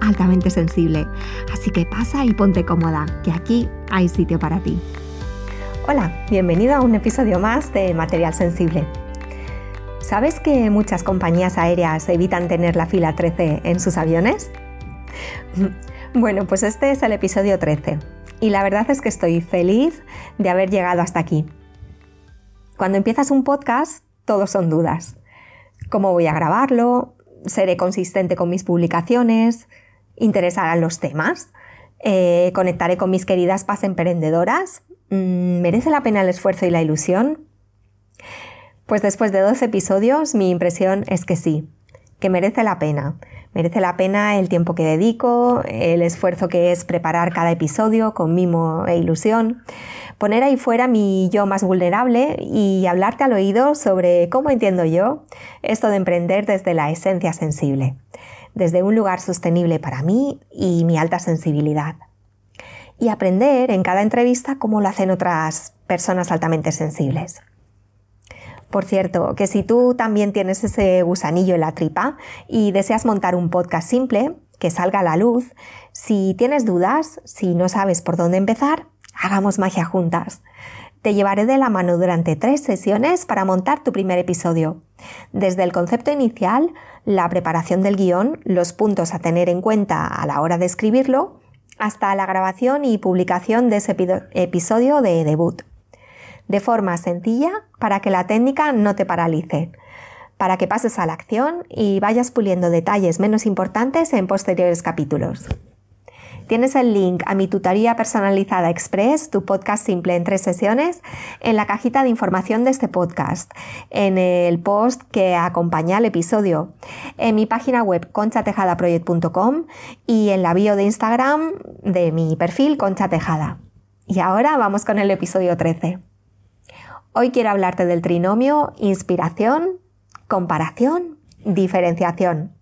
altamente sensible. Así que pasa y ponte cómoda, que aquí hay sitio para ti. Hola, bienvenido a un episodio más de Material Sensible. ¿Sabes que muchas compañías aéreas evitan tener la fila 13 en sus aviones? Bueno, pues este es el episodio 13 y la verdad es que estoy feliz de haber llegado hasta aquí. Cuando empiezas un podcast, todos son dudas. ¿Cómo voy a grabarlo? seré consistente con mis publicaciones, interesarán los temas, eh, conectaré con mis queridas paz emprendedoras, mm, ¿merece la pena el esfuerzo y la ilusión? Pues después de 12 episodios mi impresión es que sí, que merece la pena. Merece la pena el tiempo que dedico, el esfuerzo que es preparar cada episodio con mimo e ilusión poner ahí fuera mi yo más vulnerable y hablarte al oído sobre cómo entiendo yo esto de emprender desde la esencia sensible, desde un lugar sostenible para mí y mi alta sensibilidad. Y aprender en cada entrevista cómo lo hacen otras personas altamente sensibles. Por cierto, que si tú también tienes ese gusanillo en la tripa y deseas montar un podcast simple, que salga a la luz, si tienes dudas, si no sabes por dónde empezar, Hagamos magia juntas. Te llevaré de la mano durante tres sesiones para montar tu primer episodio. Desde el concepto inicial, la preparación del guion, los puntos a tener en cuenta a la hora de escribirlo, hasta la grabación y publicación de ese episodio de debut. De forma sencilla para que la técnica no te paralice, para que pases a la acción y vayas puliendo detalles menos importantes en posteriores capítulos. Tienes el link a mi tutoría personalizada Express, tu podcast simple en tres sesiones, en la cajita de información de este podcast, en el post que acompaña al episodio, en mi página web conchatejadaproject.com y en la bio de Instagram de mi perfil Concha Tejada. Y ahora vamos con el episodio 13. Hoy quiero hablarte del trinomio inspiración, comparación, diferenciación.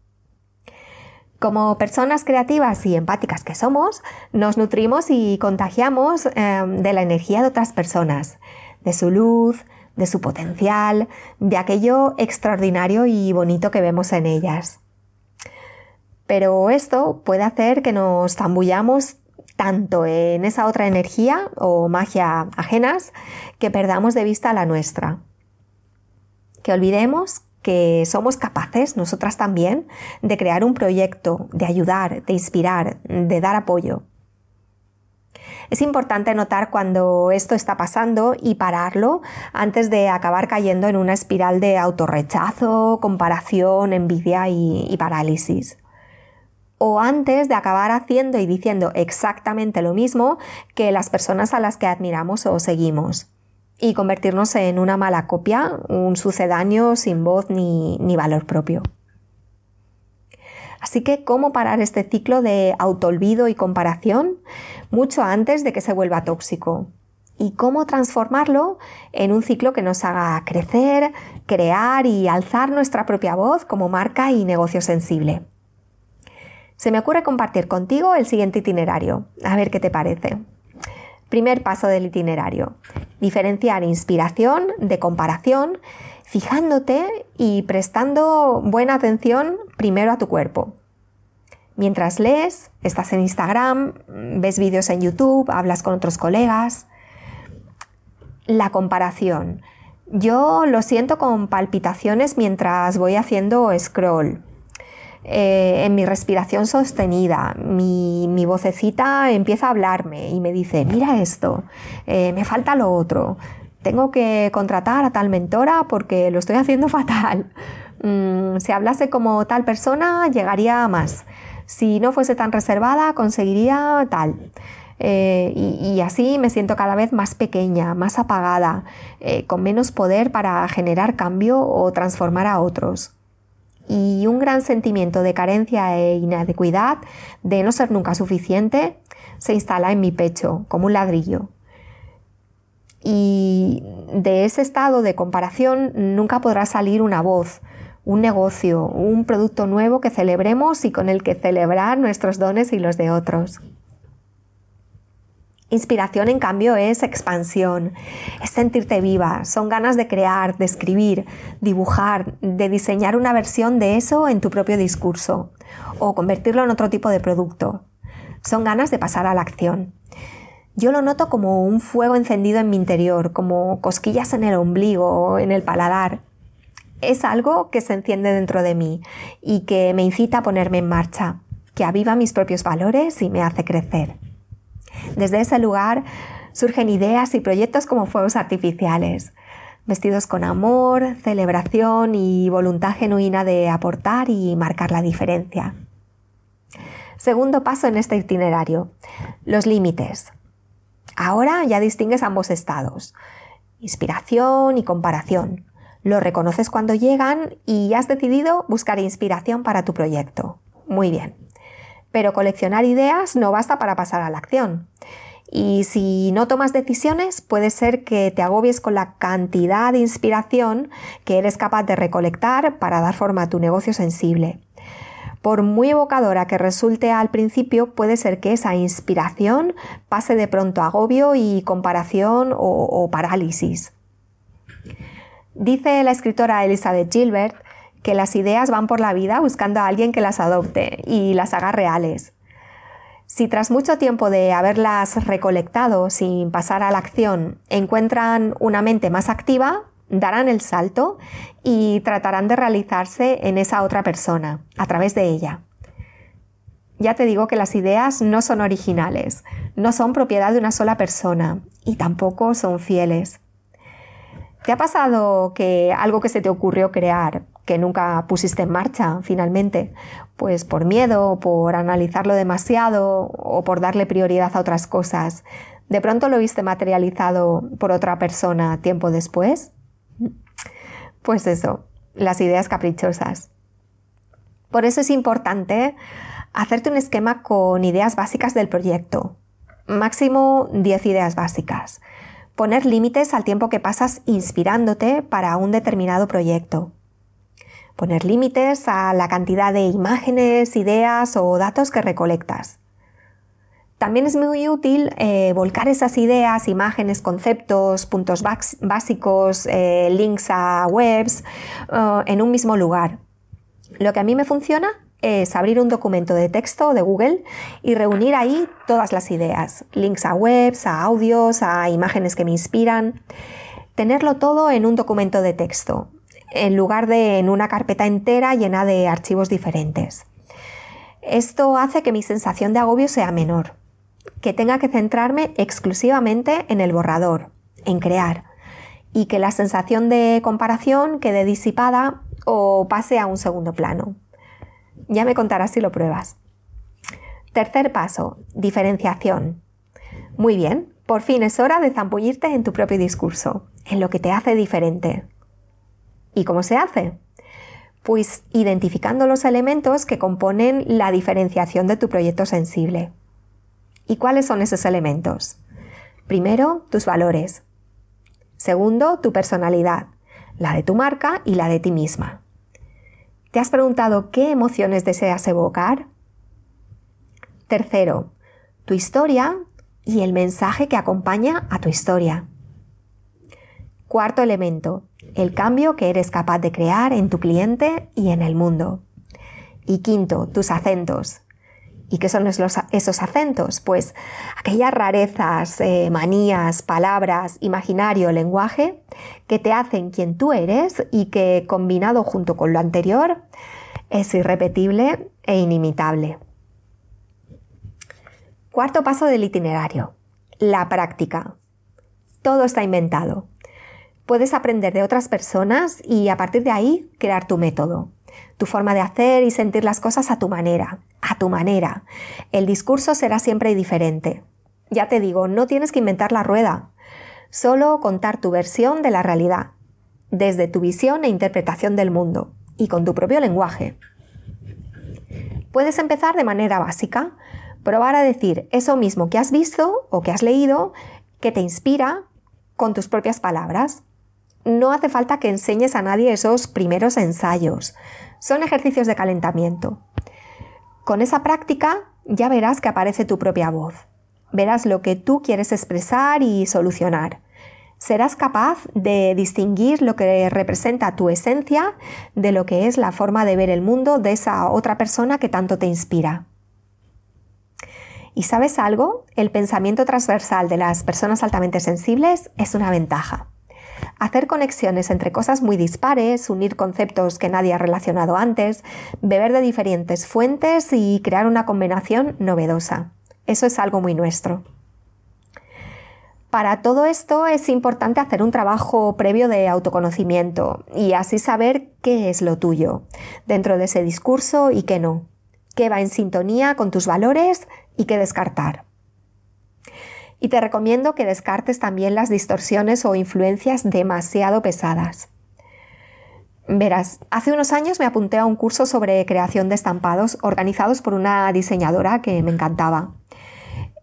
Como personas creativas y empáticas que somos, nos nutrimos y contagiamos em, de la energía de otras personas, de su luz, de su potencial, de aquello extraordinario y bonito que vemos en ellas. Pero esto puede hacer que nos zambullamos tanto en esa otra energía o magia ajenas que perdamos de vista la nuestra. Que olvidemos que somos capaces, nosotras también, de crear un proyecto, de ayudar, de inspirar, de dar apoyo. Es importante notar cuando esto está pasando y pararlo antes de acabar cayendo en una espiral de autorrechazo, comparación, envidia y, y parálisis o antes de acabar haciendo y diciendo exactamente lo mismo que las personas a las que admiramos o seguimos y convertirnos en una mala copia, un sucedáneo sin voz ni, valor propio. Así que, ¿cómo parar este ciclo de autoolvido y comparación mucho antes de que se vuelva tóxico? ¿Y cómo transformarlo en un ciclo que nos haga crecer, crear y alzar nuestra propia voz como marca y negocio sensible? Se me ocurre compartir contigo el siguiente itinerario. A ver qué te parece. Primer paso del itinerario. Diferenciar inspiración de comparación, fijándote y prestando buena atención primero a tu cuerpo. Mientras lees, estás en Instagram, ves vídeos en YouTube, hablas con otros colegas. La comparación. Yo lo siento con palpitaciones mientras voy haciendo scroll. Eh, en mi respiración sostenida, mi, vocecita empieza a hablarme y me dice, mira esto, eh, me falta lo otro, tengo que contratar a tal mentora porque lo estoy haciendo fatal. Mm, si hablase como tal persona, llegaría a más. Si no fuese tan reservada, conseguiría tal. Eh, y, así me siento cada vez más pequeña, más apagada, con menos poder para generar cambio o transformar a otros y un gran sentimiento de carencia e inadecuidad, de no ser nunca suficiente, se instala en mi pecho como un ladrillo. Y de ese estado de comparación nunca podrá salir una voz, un negocio, un producto nuevo que celebremos y con el que celebrar nuestros dones y los de otros. Inspiración, en cambio, es expansión, es sentirte viva, son ganas de crear, de escribir, dibujar, de diseñar una versión de eso en tu propio discurso o convertirlo en otro tipo de producto. Son ganas de pasar a la acción. Yo lo noto como un fuego encendido en mi interior, como cosquillas en el ombligo o en el paladar. Es algo que se enciende dentro de mí y que me incita a ponerme en marcha, que aviva mis propios valores y me hace crecer. Desde ese lugar surgen ideas y proyectos como fuegos artificiales, vestidos con amor, celebración y voluntad genuina de aportar y marcar la diferencia. Segundo paso en este itinerario, los límites. Ahora ya distingues ambos estados, inspiración y comparación. Lo reconoces cuando llegan y has decidido buscar inspiración para tu proyecto. Muy bien. Pero coleccionar ideas no basta para pasar a la acción. Y si no tomas decisiones, puede ser que te agobies con la cantidad de inspiración que eres capaz de recolectar para dar forma a tu negocio sensible. Por muy evocadora que resulte al principio, puede ser que esa inspiración pase de pronto a agobio y comparación o, parálisis. Dice la escritora Elizabeth Gilbert que las ideas van por la vida buscando a alguien que las adopte y las haga reales. Si tras mucho tiempo de haberlas recolectado sin pasar a la acción encuentran una mente más activa, darán el salto y tratarán de realizarse en esa otra persona, a través de ella. Ya te digo que las ideas no son originales, no son propiedad de una sola persona y tampoco son fieles. ¿Te ha pasado que algo que se te ocurrió crear que nunca pusiste en marcha finalmente, pues por miedo, por analizarlo demasiado o por darle prioridad a otras cosas. ¿De pronto lo viste materializado por otra persona tiempo después? Pues eso, las ideas caprichosas. Por eso es importante hacerte un esquema con ideas básicas del proyecto. Máximo 10 ideas básicas. Poner límites al tiempo que pasas inspirándote para un determinado proyecto poner límites a la cantidad de imágenes, ideas o datos que recolectas. También es muy útil eh, volcar esas ideas, imágenes, conceptos, puntos básicos, eh, links a webs eh, en un mismo lugar. Lo que a mí me funciona es abrir un documento de texto de Google y reunir ahí todas las ideas, links a webs, a audios, a imágenes que me inspiran. Tenerlo todo en un documento de texto en lugar de en una carpeta entera llena de archivos diferentes. Esto hace que mi sensación de agobio sea menor, que tenga que centrarme exclusivamente en el borrador, en crear, y que la sensación de comparación quede disipada o pase a un segundo plano. Ya me contarás si lo pruebas. Tercer paso, diferenciación. Muy bien, por fin es hora de zambullirte en tu propio discurso, en lo que te hace diferente, ¿Y cómo se hace? Pues identificando los elementos que componen la diferenciación de tu proyecto sensible. ¿Y cuáles son esos elementos? Primero, tus valores. Segundo, tu personalidad, la de tu marca y la de ti misma. ¿Te has preguntado qué emociones deseas evocar? Tercero, tu historia y el mensaje que acompaña a tu historia. Cuarto elemento, el cambio que eres capaz de crear en tu cliente y en el mundo. Y quinto, tus acentos. ¿Y qué son esos acentos? Pues aquellas rarezas, eh, manías, palabras, imaginario, lenguaje que te hacen quien tú eres y que combinado junto con lo anterior es irrepetible e inimitable. Cuarto paso del itinerario, la práctica. Todo está inventado. Puedes aprender de otras personas y a partir de ahí crear tu método, tu forma de hacer y sentir las cosas a tu manera, a tu manera. El discurso será siempre diferente. Ya te digo, no tienes que inventar la rueda, solo contar tu versión de la realidad, desde tu visión e interpretación del mundo, y con tu propio lenguaje. Puedes empezar de manera básica, probar a decir eso mismo que has visto o que has leído, que te inspira, con tus propias palabras. No hace falta que enseñes a nadie esos primeros ensayos. Son ejercicios de calentamiento. Con esa práctica ya verás que aparece tu propia voz. Verás lo que tú quieres expresar y solucionar. Serás capaz de distinguir lo que representa tu esencia de lo que es la forma de ver el mundo de esa otra persona que tanto te inspira. ¿Y sabes algo? El pensamiento transversal de las personas altamente sensibles es una ventaja. Hacer conexiones entre cosas muy dispares, unir conceptos que nadie ha relacionado antes, beber de diferentes fuentes y crear una combinación novedosa. Eso es algo muy nuestro. Para todo esto es importante hacer un trabajo previo de autoconocimiento y así saber qué es lo tuyo dentro de ese discurso y qué no, qué va en sintonía con tus valores y qué descartar. Y te recomiendo que descartes también las distorsiones o influencias demasiado pesadas. Verás, hace unos años me apunté a un curso sobre creación de estampados organizados por una diseñadora que me encantaba.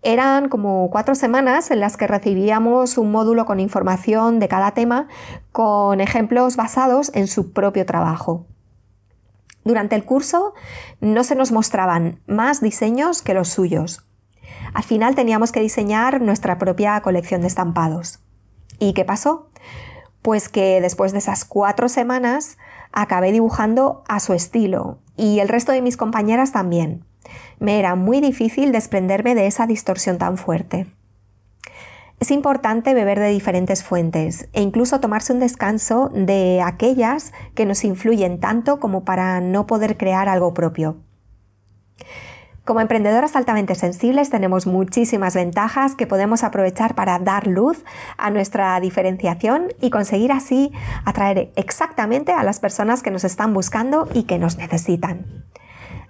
Eran como cuatro semanas en las que recibíamos un módulo con información de cada tema con ejemplos basados en su propio trabajo. Durante el curso no se nos mostraban más diseños que los suyos. Al final teníamos que diseñar nuestra propia colección de estampados. ¿Y qué pasó? Pues que después de esas cuatro semanas acabé dibujando a su estilo y el resto de mis compañeras también. Me era muy difícil desprenderme de esa distorsión tan fuerte. Es importante beber de diferentes fuentes e incluso tomarse un descanso de aquellas que nos influyen tanto como para no poder crear algo propio. Como emprendedoras altamente sensibles tenemos muchísimas ventajas que podemos aprovechar para dar luz a nuestra diferenciación y conseguir así atraer exactamente a las personas que nos están buscando y que nos necesitan.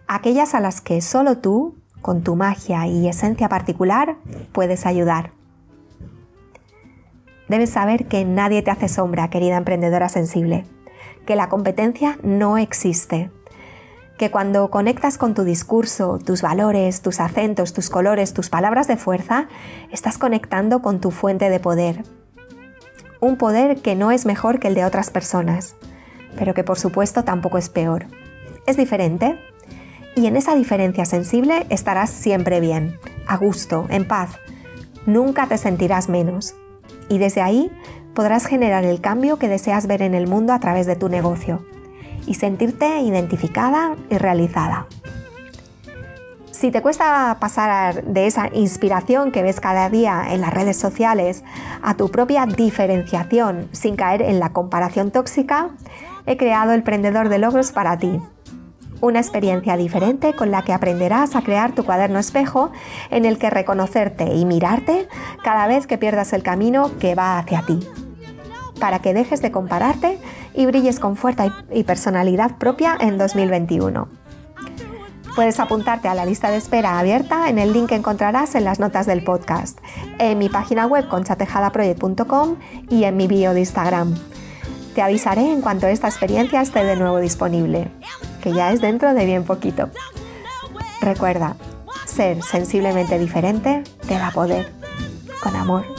Aquellas a las que solo tú, con tu magia y esencia particular, puedes ayudar. Debes saber que nadie te hace sombra, querida emprendedora sensible, que la competencia no existe que cuando conectas con tu discurso, tus valores, tus acentos, tus colores, tus palabras de fuerza, estás conectando con tu fuente de poder. Un poder que no es mejor que el de otras personas, pero que por supuesto tampoco es peor. Es diferente y en esa diferencia sensible estarás siempre bien, a gusto, en paz. Nunca te sentirás menos. Y desde ahí podrás generar el cambio que deseas ver en el mundo a través de tu negocio y sentirte identificada y realizada. Si te cuesta pasar de esa inspiración que ves cada día en las redes sociales a tu propia diferenciación sin caer en la comparación tóxica, he creado el Prendedor de Logros para ti. Una experiencia diferente con la que aprenderás a crear tu cuaderno espejo en el que reconocerte y mirarte cada vez que pierdas el camino que va hacia ti para que dejes de compararte y brilles con fuerza y personalidad propia en 2021. Puedes apuntarte a la lista de espera abierta en el link que encontrarás en las notas del podcast, en mi página web conchatejadaproject.com y en mi bio de Instagram. Te avisaré en cuanto esta experiencia esté de nuevo disponible, que ya es dentro de bien poquito. Recuerda, ser sensiblemente diferente te da poder. Con amor.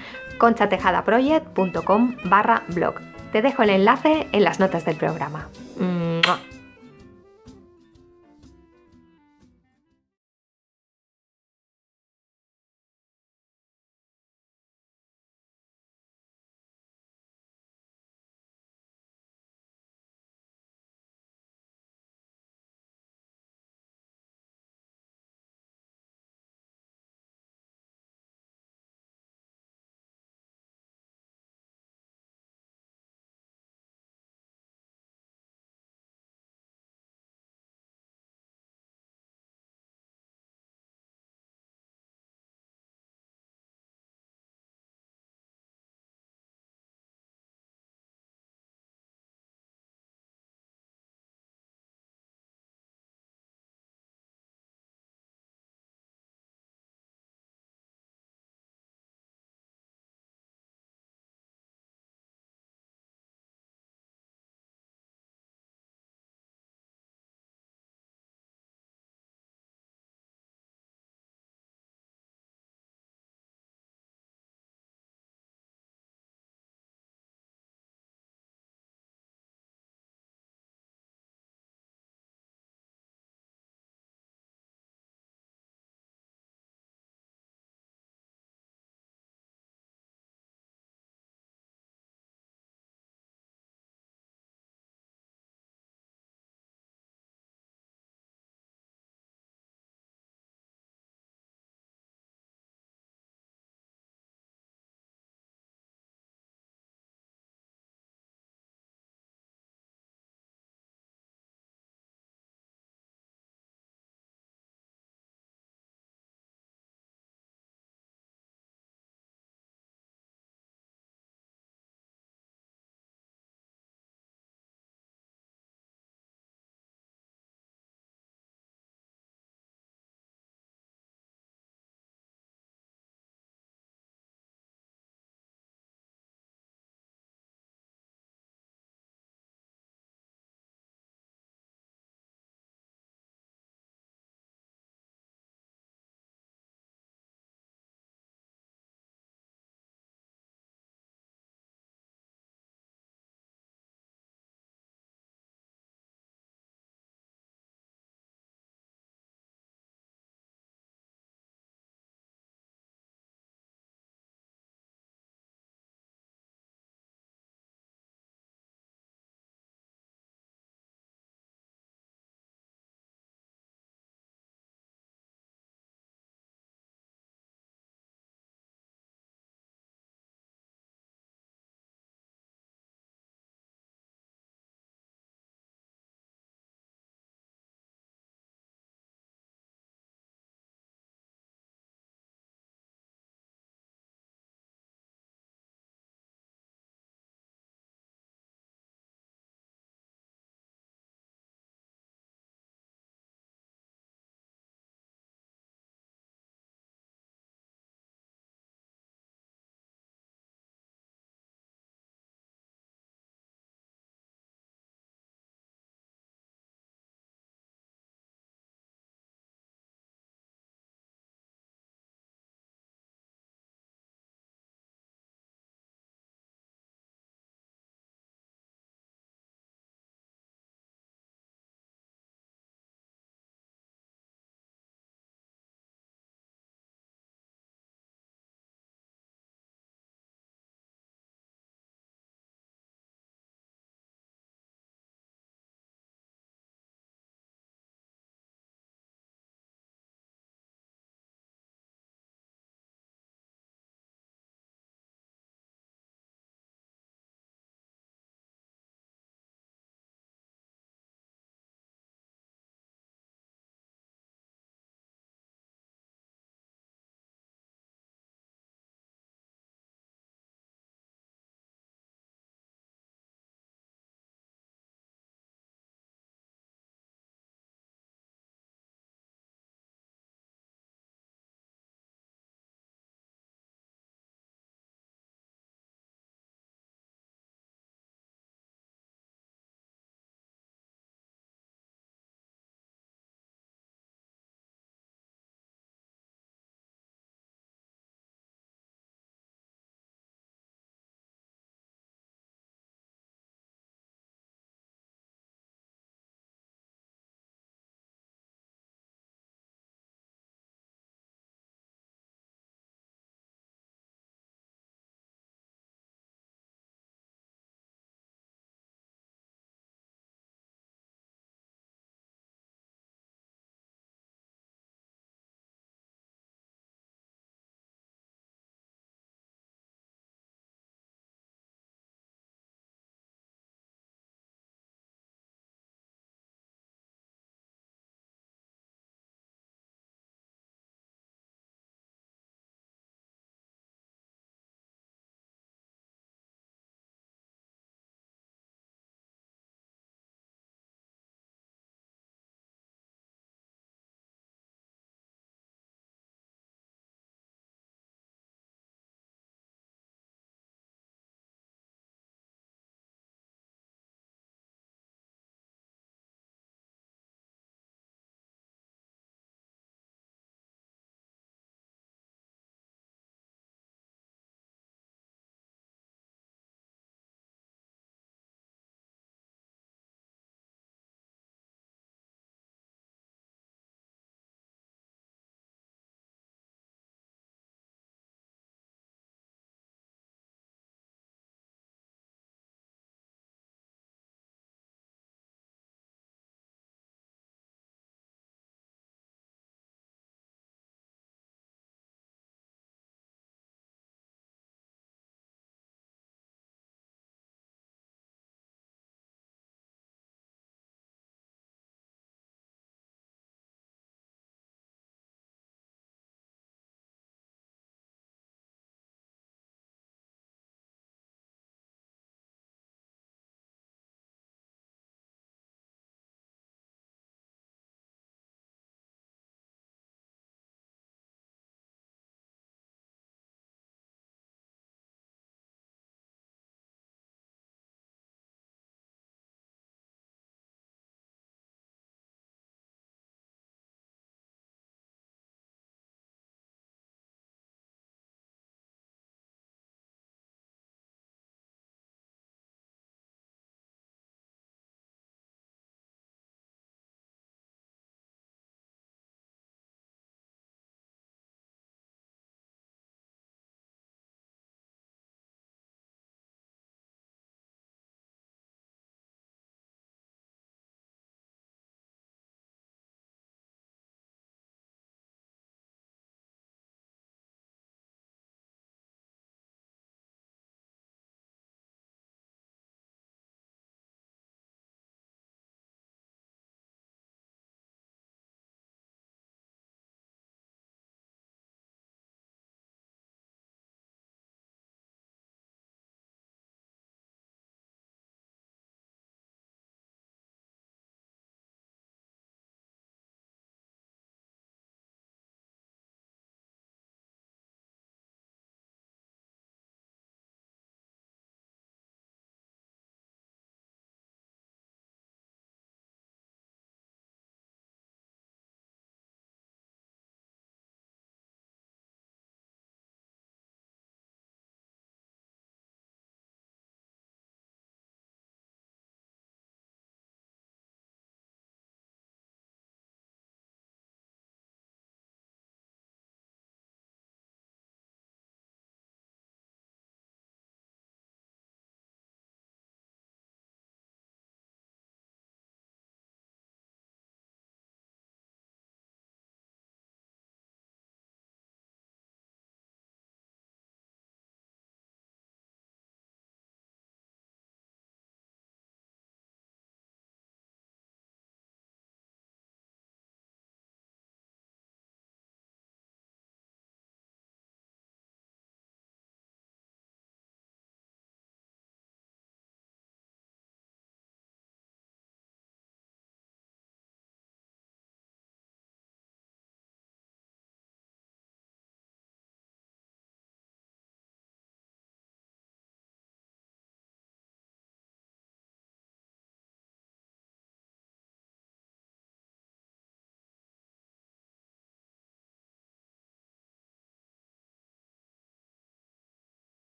conchatejadaproject.com barra blog. Te dejo el enlace en las notas del programa.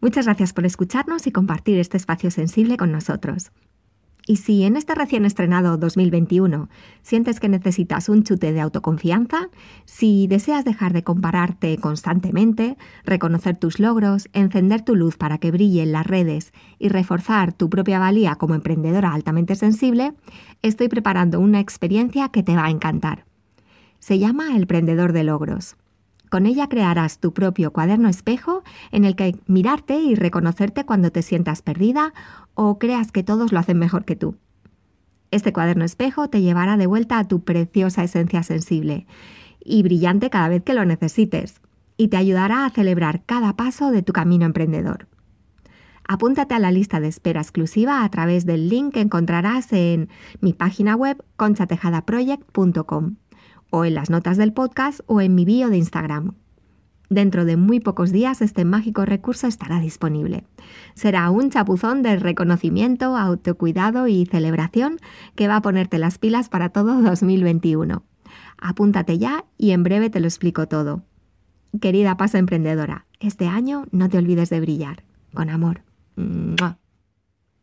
Muchas gracias por escucharnos y compartir este espacio sensible con nosotros. Y si en este recién estrenado 2021 sientes que necesitas un chute de autoconfianza, si deseas dejar de compararte constantemente, reconocer tus logros, encender tu luz para que brille en las redes y reforzar tu propia valía como emprendedora altamente sensible, estoy preparando una experiencia que te va a encantar. Se llama El Prendedor de Logros. Con ella crearás tu propio cuaderno espejo en el que mirarte y reconocerte cuando te sientas perdida o creas que todos lo hacen mejor que tú. Este cuaderno espejo te llevará de vuelta a tu preciosa esencia sensible y brillante cada vez que lo necesites, y te ayudará a celebrar cada paso de tu camino emprendedor. Apúntate a la lista de espera exclusiva a través del link que encontrarás en mi página web conchatejadaproject.com o en las notas del podcast o en mi bio de Instagram. Dentro de muy pocos días este mágico recurso estará disponible. Será un chapuzón de reconocimiento, autocuidado y celebración que va a ponerte las pilas para todo 2021. Apúntate ya y en breve te lo explico todo. Querida pasa emprendedora, este año no te olvides de brillar. Con amor.